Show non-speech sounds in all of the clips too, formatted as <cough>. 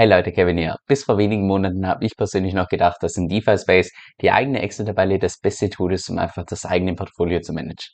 Hey Leute, Kevin hier. Bis vor wenigen Monaten habe ich persönlich noch gedacht, dass in DeFi Space die eigene Excel-Tabelle das beste Tool ist, um einfach das eigene Portfolio zu managen.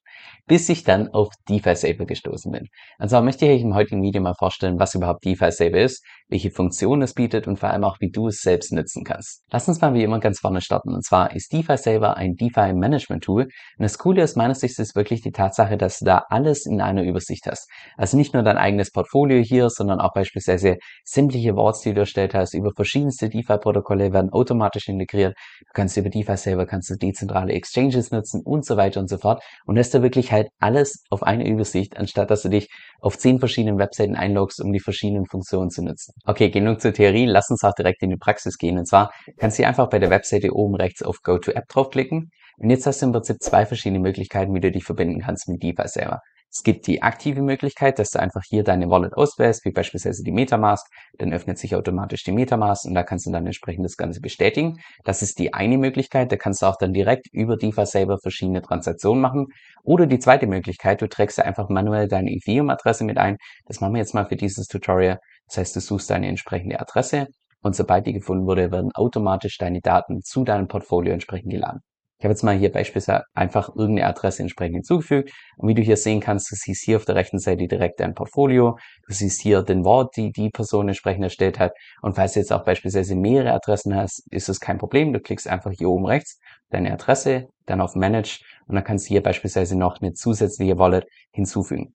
Bis ich dann auf DeFi Saver gestoßen bin. Und zwar möchte ich euch im heutigen Video mal vorstellen, was überhaupt DeFi Saver ist, welche Funktionen es bietet und vor allem auch, wie du es selbst nutzen kannst. Lass uns mal wie immer ganz vorne starten. Und zwar ist DeFi Saver ein DeFi Management Tool. Und das Coole aus meiner Sicht ist wirklich die Tatsache, dass du da alles in einer Übersicht hast. Also nicht nur dein eigenes Portfolio hier, sondern auch beispielsweise sämtliche Worts, die du erstellt hast, über verschiedenste DeFi-Protokolle werden automatisch integriert. Du kannst über DeFi selber kannst du dezentrale Exchanges nutzen und so weiter und so fort. Und hast da wirklich halt alles auf eine Übersicht, anstatt dass du dich auf zehn verschiedenen Webseiten einloggst, um die verschiedenen Funktionen zu nutzen. Okay, genug zur Theorie. Lass uns auch direkt in die Praxis gehen. Und zwar kannst du einfach bei der Webseite oben rechts auf Go to App draufklicken. Und jetzt hast du im Prinzip zwei verschiedene Möglichkeiten, wie du dich verbinden kannst mit DeFi selber. Es gibt die aktive Möglichkeit, dass du einfach hier deine Wallet auswählst, wie beispielsweise die Metamask. Dann öffnet sich automatisch die Metamask und da kannst du dann entsprechend das Ganze bestätigen. Das ist die eine Möglichkeit. Da kannst du auch dann direkt über DeFi selber verschiedene Transaktionen machen. Oder die zweite Möglichkeit, du trägst einfach manuell deine Ethereum-Adresse mit ein. Das machen wir jetzt mal für dieses Tutorial. Das heißt, du suchst deine entsprechende Adresse und sobald die gefunden wurde, werden automatisch deine Daten zu deinem Portfolio entsprechend geladen. Ich habe jetzt mal hier beispielsweise einfach irgendeine Adresse entsprechend hinzugefügt. Und wie du hier sehen kannst, du siehst hier auf der rechten Seite direkt dein Portfolio. Du siehst hier den Wort, die die Person entsprechend erstellt hat. Und falls du jetzt auch beispielsweise mehrere Adressen hast, ist es kein Problem. Du klickst einfach hier oben rechts deine Adresse, dann auf Manage und dann kannst du hier beispielsweise noch eine zusätzliche Wallet hinzufügen.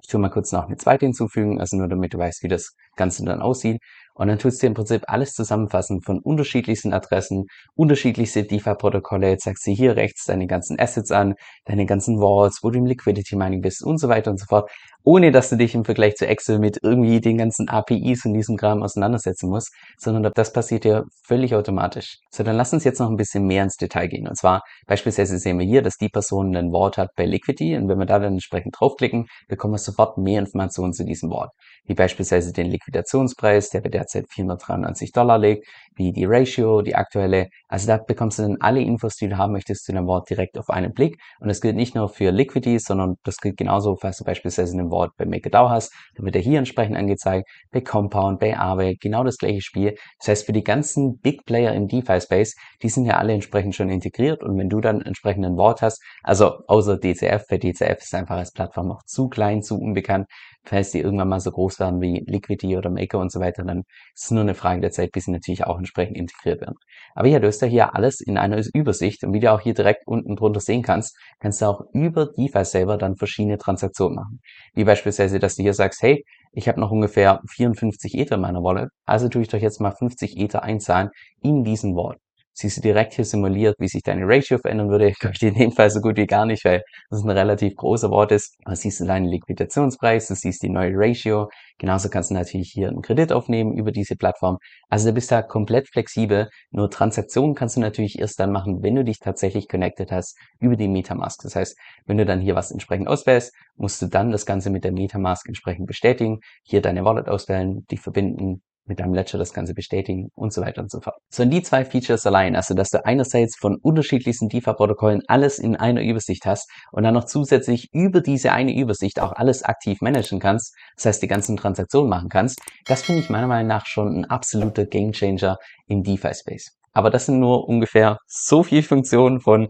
Ich tue mal kurz noch eine zweite hinzufügen, also nur damit du weißt, wie das Ganze dann aussieht. Und dann tust du im Prinzip alles zusammenfassen von unterschiedlichsten Adressen, unterschiedlichste DeFi-Protokolle, zeigst dir hier rechts deine ganzen Assets an, deine ganzen Vaults, wo du im Liquidity Mining bist und so weiter und so fort, ohne dass du dich im Vergleich zu Excel mit irgendwie den ganzen APIs und diesem Kram auseinandersetzen musst, sondern das passiert ja völlig automatisch. So, dann lass uns jetzt noch ein bisschen mehr ins Detail gehen. Und zwar beispielsweise sehen wir hier, dass die Person ein Wort hat bei Liquidity und wenn wir da dann entsprechend draufklicken, bekommen wir sofort mehr Informationen zu diesem Wort, wie beispielsweise den Liquidationspreis, der bei derzeit 493 Dollar liegt, wie die Ratio, die aktuelle. Also da bekommst du dann alle Infos, die du haben möchtest zu dem Wort direkt auf einen Blick. Und das gilt nicht nur für Liquidity, sondern das gilt genauso, falls du beispielsweise ein Wort bei MakerDAO hast, dann wird er hier entsprechend angezeigt, bei Compound, bei Aave, genau das gleiche Spiel. Das heißt, für die ganzen Big Player im DeFi-Space, die sind ja alle entsprechend schon integriert und wenn du dann entsprechend ein Wort hast, also außer DCF, bei DCF ist einfach als Plattform noch zu klein, zu unbekannt, falls die irgendwann mal so groß werden wie Liquidity oder Maker und so weiter, dann ist es nur eine Frage der Zeit, bis sie natürlich auch entsprechend integriert werden. Aber ja, du hast ja hier alles in einer Übersicht und wie du auch hier direkt unten drunter sehen kannst, kannst du auch über DeFi selber dann verschiedene Transaktionen machen. Wie beispielsweise, dass du hier sagst, hey, ich habe noch ungefähr 54 Ether in meiner Wallet, also tue ich doch jetzt mal 50 Ether einzahlen in diesen Wallet siehst du direkt hier simuliert, wie sich deine Ratio verändern würde. Glaube ich in dem Fall so gut wie gar nicht, weil das ein relativ großer Wort ist. Aber siehst du deinen Liquidationspreis, du siehst die neue Ratio. Genauso kannst du natürlich hier einen Kredit aufnehmen über diese Plattform. Also du bist da komplett flexibel. Nur Transaktionen kannst du natürlich erst dann machen, wenn du dich tatsächlich connected hast über die Metamask. Das heißt, wenn du dann hier was entsprechend auswählst, musst du dann das Ganze mit der Metamask entsprechend bestätigen, hier deine Wallet auswählen, die verbinden, mit deinem Ledger das Ganze bestätigen und so weiter und so fort. So, und die zwei Features allein, also dass du einerseits von unterschiedlichsten DeFi-Protokollen alles in einer Übersicht hast und dann noch zusätzlich über diese eine Übersicht auch alles aktiv managen kannst, das heißt die ganzen Transaktionen machen kannst, das finde ich meiner Meinung nach schon ein absoluter Gamechanger im DeFi-Space. Aber das sind nur ungefähr so viele Funktionen von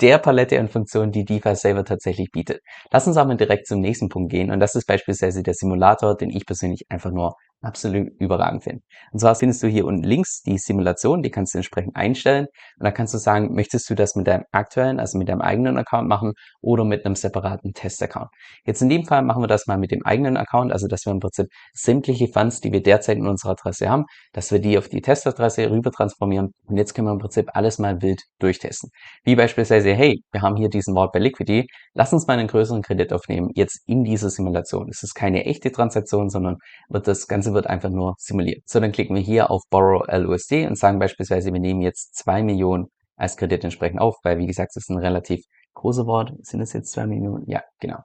der Palette an Funktionen, die DeFi selber tatsächlich bietet. Lass uns aber direkt zum nächsten Punkt gehen und das ist beispielsweise der Simulator, den ich persönlich einfach nur absolut überragend finde. Und zwar findest du hier unten links die Simulation, die kannst du entsprechend einstellen. Und da kannst du sagen, möchtest du das mit deinem aktuellen, also mit deinem eigenen Account machen oder mit einem separaten Test-Account. Jetzt in dem Fall machen wir das mal mit dem eigenen Account, also dass wir im Prinzip sämtliche Funds, die wir derzeit in unserer Adresse haben, dass wir die auf die Testadresse rüber transformieren. Und jetzt können wir im Prinzip alles mal wild durchtesten. Wie beispielsweise, hey, wir haben hier diesen Wort bei Liquidity, lass uns mal einen größeren Kredit aufnehmen, jetzt in dieser Simulation. Es ist keine echte Transaktion, sondern wird das Ganze Ganze wird einfach nur simuliert. So, dann klicken wir hier auf Borrow LUSD und sagen beispielsweise, wir nehmen jetzt zwei Millionen als Kredit entsprechend auf, weil wie gesagt, das ist ein relativ großes Wort. Sind es jetzt zwei Millionen? Ja, genau.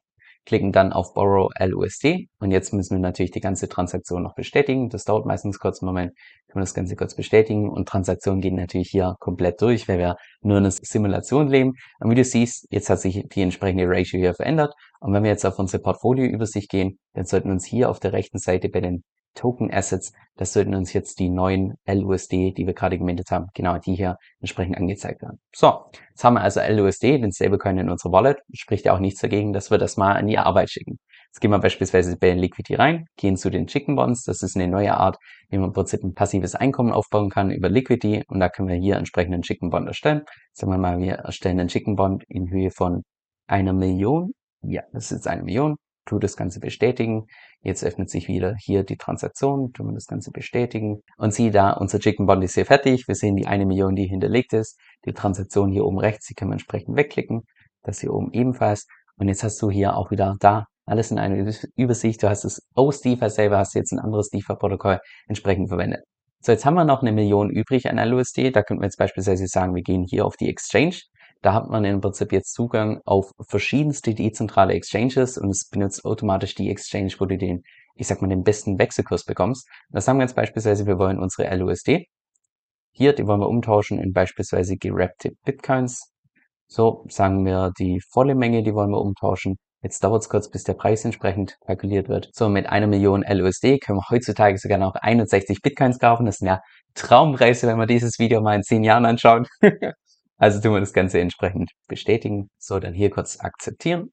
klicken dann auf Borrow LUSD und jetzt müssen wir natürlich die ganze Transaktion noch bestätigen. Das dauert meistens kurz einen Moment, können wir das Ganze kurz bestätigen und Transaktionen gehen natürlich hier komplett durch, weil wir nur in einer Simulation leben. Und wie du siehst, jetzt hat sich die entsprechende Ratio hier verändert und wenn wir jetzt auf unsere Portfolioübersicht gehen, dann sollten wir uns hier auf der rechten Seite bei den Token Assets, das sollten uns jetzt die neuen LUSD, die wir gerade gemintet haben, genau die hier entsprechend angezeigt werden. So, jetzt haben wir also LUSD, den Stablecoin in unserer Wallet, spricht ja auch nichts dagegen, dass wir das mal an die Arbeit schicken. Jetzt gehen wir beispielsweise bei Liquidity rein, gehen zu den Chicken Bonds, das ist eine neue Art, wie man im Prinzip ein passives Einkommen aufbauen kann über Liquidity und da können wir hier entsprechend einen Chicken Bond erstellen. Sagen wir mal, wir erstellen einen Chicken Bond in Höhe von einer Million. Ja, das ist eine Million tu das Ganze bestätigen. Jetzt öffnet sich wieder hier die Transaktion, tun wir das Ganze bestätigen. Und sieh da, unser Chicken Bond ist hier fertig. Wir sehen die eine Million, die hinterlegt ist. Die Transaktion hier oben rechts, die können wir entsprechend wegklicken. Das hier oben ebenfalls. Und jetzt hast du hier auch wieder da alles in einer Übersicht. Du hast es aus DeFi selber, hast jetzt ein anderes DeFi-Protokoll entsprechend verwendet. So, jetzt haben wir noch eine Million übrig an LUSD. Da könnten wir jetzt beispielsweise sagen, wir gehen hier auf die Exchange da hat man im Prinzip jetzt Zugang auf verschiedenste dezentrale Exchanges und es benutzt automatisch die Exchange, wo du den, ich sag mal, den besten Wechselkurs bekommst. Das sagen wir jetzt beispielsweise, wir wollen unsere LUSD. Hier, die wollen wir umtauschen in beispielsweise gerappte Bitcoins. So, sagen wir die volle Menge, die wollen wir umtauschen. Jetzt dauert es kurz, bis der Preis entsprechend kalkuliert wird. So, mit einer Million LUSD können wir heutzutage sogar noch 61 Bitcoins kaufen. Das sind ja Traumpreise, wenn wir dieses Video mal in zehn Jahren anschauen. <laughs> Also tun wir das Ganze entsprechend bestätigen. So, dann hier kurz akzeptieren.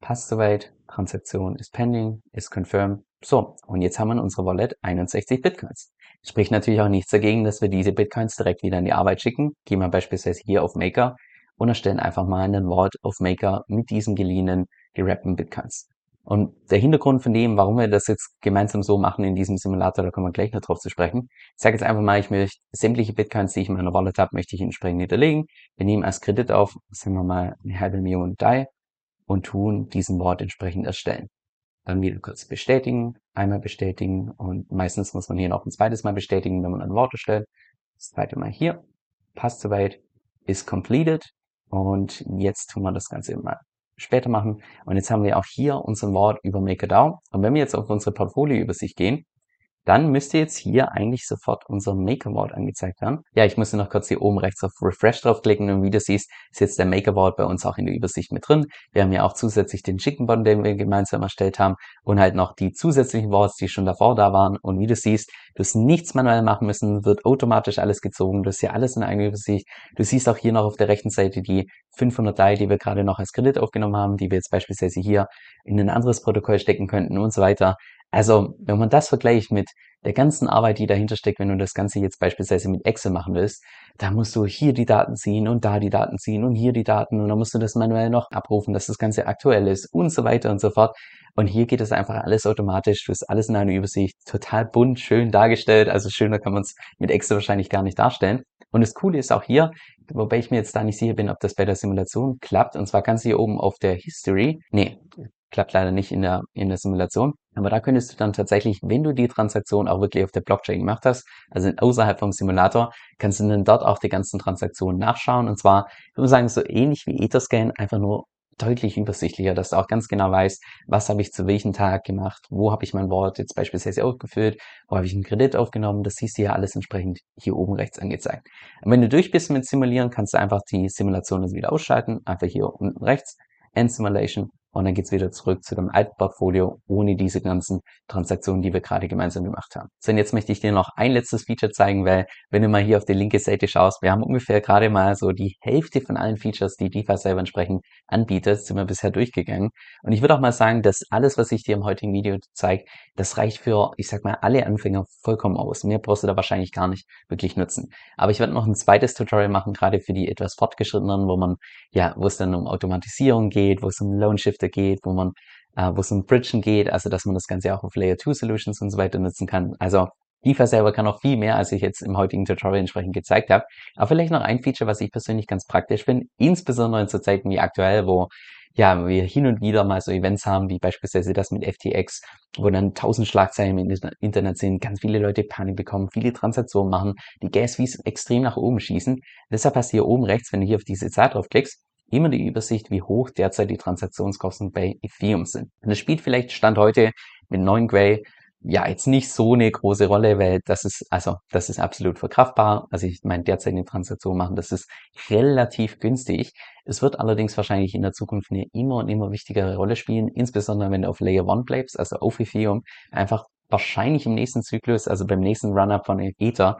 Passt soweit. Transaktion ist pending, ist confirmed. So, und jetzt haben wir in unserer Wallet 61 Bitcoins. Spricht natürlich auch nichts dagegen, dass wir diese Bitcoins direkt wieder in die Arbeit schicken. Gehen wir beispielsweise hier auf Maker und erstellen einfach mal einen Wort auf Maker mit diesen geliehenen, gerappten Bitcoins. Und der Hintergrund von dem, warum wir das jetzt gemeinsam so machen in diesem Simulator, da kommen wir gleich noch drauf zu sprechen. Ich sage jetzt einfach mal, ich möchte sämtliche Bitcoins, die ich in meiner Wallet habe, möchte ich entsprechend hinterlegen. Wir nehmen als Kredit auf, sagen wir mal, eine halbe Million DAI und tun diesen Wort entsprechend erstellen. Dann wieder kurz bestätigen, einmal bestätigen und meistens muss man hier noch ein zweites Mal bestätigen, wenn man ein Wort erstellt. Das zweite Mal hier, passt soweit, ist completed und jetzt tun wir das Ganze mal später machen. Und jetzt haben wir auch hier unseren Wort über MakerDAO. Und wenn wir jetzt auf unsere Portfolioübersicht gehen, dann müsste jetzt hier eigentlich sofort unser Maker Vault angezeigt werden. Ja, ich musste noch kurz hier oben rechts auf Refresh draufklicken und wie du siehst, ist jetzt der Maker Vault bei uns auch in der Übersicht mit drin. Wir haben ja auch zusätzlich den Chicken Bond, den wir gemeinsam erstellt haben und halt noch die zusätzlichen Vaults, die schon davor da waren. Und wie du siehst, du hast nichts manuell machen müssen, wird automatisch alles gezogen. Du hast hier alles in einer Übersicht. Du siehst auch hier noch auf der rechten Seite die 500 DAI, die wir gerade noch als Kredit aufgenommen haben, die wir jetzt beispielsweise hier in ein anderes Protokoll stecken könnten und so weiter. Also, wenn man das vergleicht mit der ganzen Arbeit, die dahinter steckt, wenn du das Ganze jetzt beispielsweise mit Excel machen willst, da musst du hier die Daten ziehen und da die Daten ziehen und hier die Daten und dann musst du das manuell noch abrufen, dass das Ganze aktuell ist und so weiter und so fort. Und hier geht das einfach alles automatisch, du hast alles in einer Übersicht, total bunt, schön dargestellt, also schöner kann man es mit Excel wahrscheinlich gar nicht darstellen. Und das Coole ist auch hier, wobei ich mir jetzt da nicht sicher bin, ob das bei der Simulation klappt, und zwar kannst du hier oben auf der History, nee, klappt leider nicht in der, in der Simulation. Aber da könntest du dann tatsächlich, wenn du die Transaktion auch wirklich auf der Blockchain gemacht hast, also außerhalb vom Simulator, kannst du dann dort auch die ganzen Transaktionen nachschauen. Und zwar, ich würde sagen, so ähnlich wie Etherscan, einfach nur deutlich übersichtlicher, dass du auch ganz genau weißt, was habe ich zu welchem Tag gemacht, wo habe ich mein Wort jetzt beispielsweise ausgefüllt, wo habe ich einen Kredit aufgenommen, das siehst du ja alles entsprechend hier oben rechts angezeigt. Und wenn du durch bist mit Simulieren, kannst du einfach die Simulation jetzt wieder ausschalten, einfach hier unten rechts, End Simulation und dann geht's wieder zurück zu dem alten Portfolio ohne diese ganzen Transaktionen, die wir gerade gemeinsam gemacht haben. So, und jetzt möchte ich dir noch ein letztes Feature zeigen, weil wenn du mal hier auf die linke Seite schaust, wir haben ungefähr gerade mal so die Hälfte von allen Features, die DeFi selber entsprechend anbietet, sind wir bisher durchgegangen. Und ich würde auch mal sagen, dass alles, was ich dir im heutigen Video zeige, das reicht für, ich sag mal, alle Anfänger vollkommen aus. Mehr brauchst du da wahrscheinlich gar nicht wirklich nutzen. Aber ich werde noch ein zweites Tutorial machen, gerade für die etwas fortgeschrittenen, wo man, ja, wo es dann um Automatisierung geht, wo es um Loan Shifter geht, wo man, äh, wo es um Bridgen geht, also dass man das Ganze auch auf Layer 2 Solutions und so weiter nutzen kann. Also DeFi selber kann auch viel mehr, als ich jetzt im heutigen Tutorial entsprechend gezeigt habe. Aber vielleicht noch ein Feature, was ich persönlich ganz praktisch finde, insbesondere zu Zeiten wie aktuell, wo ja, wir hin und wieder mal so Events haben, wie beispielsweise das mit FTX, wo dann tausend Schlagzeilen im Internet sind, ganz viele Leute Panik bekommen, viele Transaktionen machen, die Gas Fees extrem nach oben schießen. Deshalb hast du hier oben rechts, wenn du hier auf diese Zahl draufklickst, immer die Übersicht, wie hoch derzeit die Transaktionskosten bei Ethereum sind. Das spielt vielleicht Stand heute mit 9 Gray ja jetzt nicht so eine große Rolle, weil das ist, also das ist absolut verkraftbar. Also ich meine, derzeit eine Transaktion machen, das ist relativ günstig. Es wird allerdings wahrscheinlich in der Zukunft eine immer und immer wichtigere Rolle spielen, insbesondere wenn du auf Layer 1 bleibst, also auf Ethereum, einfach wahrscheinlich im nächsten Zyklus, also beim nächsten Run-Up von Ether,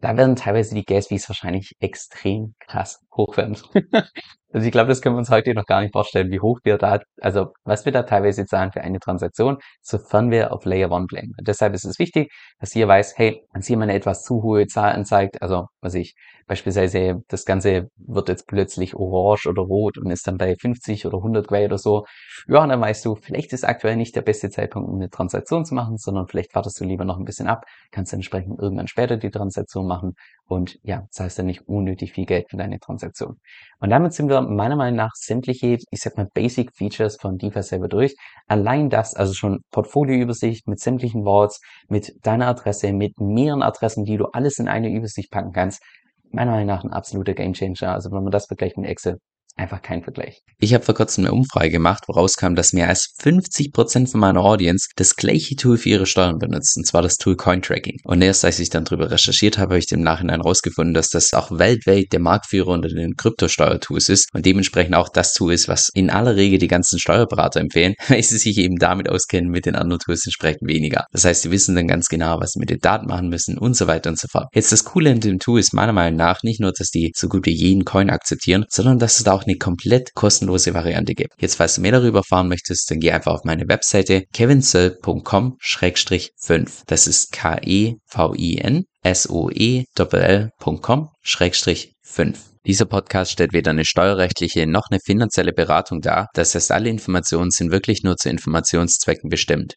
da werden teilweise die Gas Fees wahrscheinlich extrem krass hoch werden. <laughs> Also ich glaube, das können wir uns heute noch gar nicht vorstellen, wie hoch wir da, also was wir da teilweise zahlen für eine Transaktion, sofern wir auf Layer 1 bleiben. Und deshalb ist es wichtig, dass ihr weiß, hey, wenn mal eine etwas zu hohe Zahl anzeigt, also was ich beispielsweise, das Ganze wird jetzt plötzlich orange oder rot und ist dann bei 50 oder 100 Gray oder so, ja, dann weißt du, vielleicht ist aktuell nicht der beste Zeitpunkt, um eine Transaktion zu machen, sondern vielleicht wartest du lieber noch ein bisschen ab, kannst entsprechend irgendwann später die Transaktion machen und ja, zahlst dann nicht unnötig viel Geld für deine Transaktion. Und damit sind wir meiner Meinung nach sämtliche, ich sag mal, Basic Features von DeFi selber durch. Allein das, also schon Portfolioübersicht mit sämtlichen Vaults, mit deiner Adresse, mit mehreren Adressen, die du alles in eine Übersicht packen kannst, meiner Meinung nach ein absoluter Gamechanger. Also wenn man das vergleicht mit Excel, einfach kein Vergleich. Ich habe vor kurzem eine Umfrage gemacht, woraus kam, dass mehr als 50% von meiner Audience das gleiche Tool für ihre Steuern benutzt, und zwar das Tool Cointracking. Und erst als ich dann darüber recherchiert habe, habe ich im Nachhinein rausgefunden, dass das auch weltweit der Marktführer unter den Kryptosteuertools ist und dementsprechend auch das Tool ist, was in aller Regel die ganzen Steuerberater empfehlen, <laughs> weil sie sich eben damit auskennen, mit den anderen Tools entsprechend weniger. Das heißt, sie wissen dann ganz genau, was sie mit den Daten machen müssen und so weiter und so fort. Jetzt das Coole in dem Tool ist meiner Meinung nach nicht nur, dass die so gut wie jeden Coin akzeptieren, sondern dass es da auch eine komplett kostenlose Variante gibt. Jetzt, falls du mehr darüber erfahren möchtest, dann geh einfach auf meine Webseite kevinsoe.com-5. Das ist K-E-V-I-N soe.com-5. Dieser Podcast stellt weder eine steuerrechtliche noch eine finanzielle Beratung dar. Das heißt, alle Informationen sind wirklich nur zu Informationszwecken bestimmt.